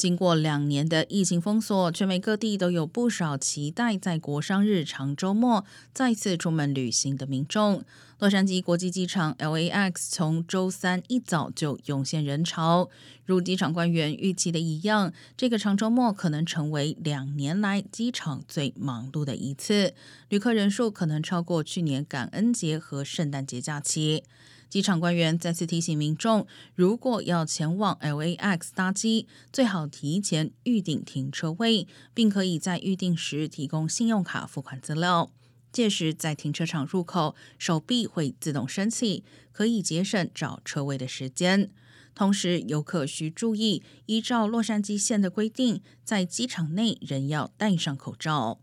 经过两年的疫情封锁，全美各地都有不少期待在国商日长周末再次出门旅行的民众。洛杉矶国际机场 （LAX） 从周三一早就涌现人潮。如机场官员预期的一样，这个长周末可能成为两年来机场最忙碌的一次，旅客人数可能超过去年感恩节和圣诞节假期。机场官员再次提醒民众，如果要前往 LAX 搭机，最好提前预订停车位，并可以在预订时提供信用卡付款资料。届时在停车场入口，手臂会自动升起，可以节省找车位的时间。同时，游客需注意，依照洛杉矶县的规定，在机场内仍要戴上口罩。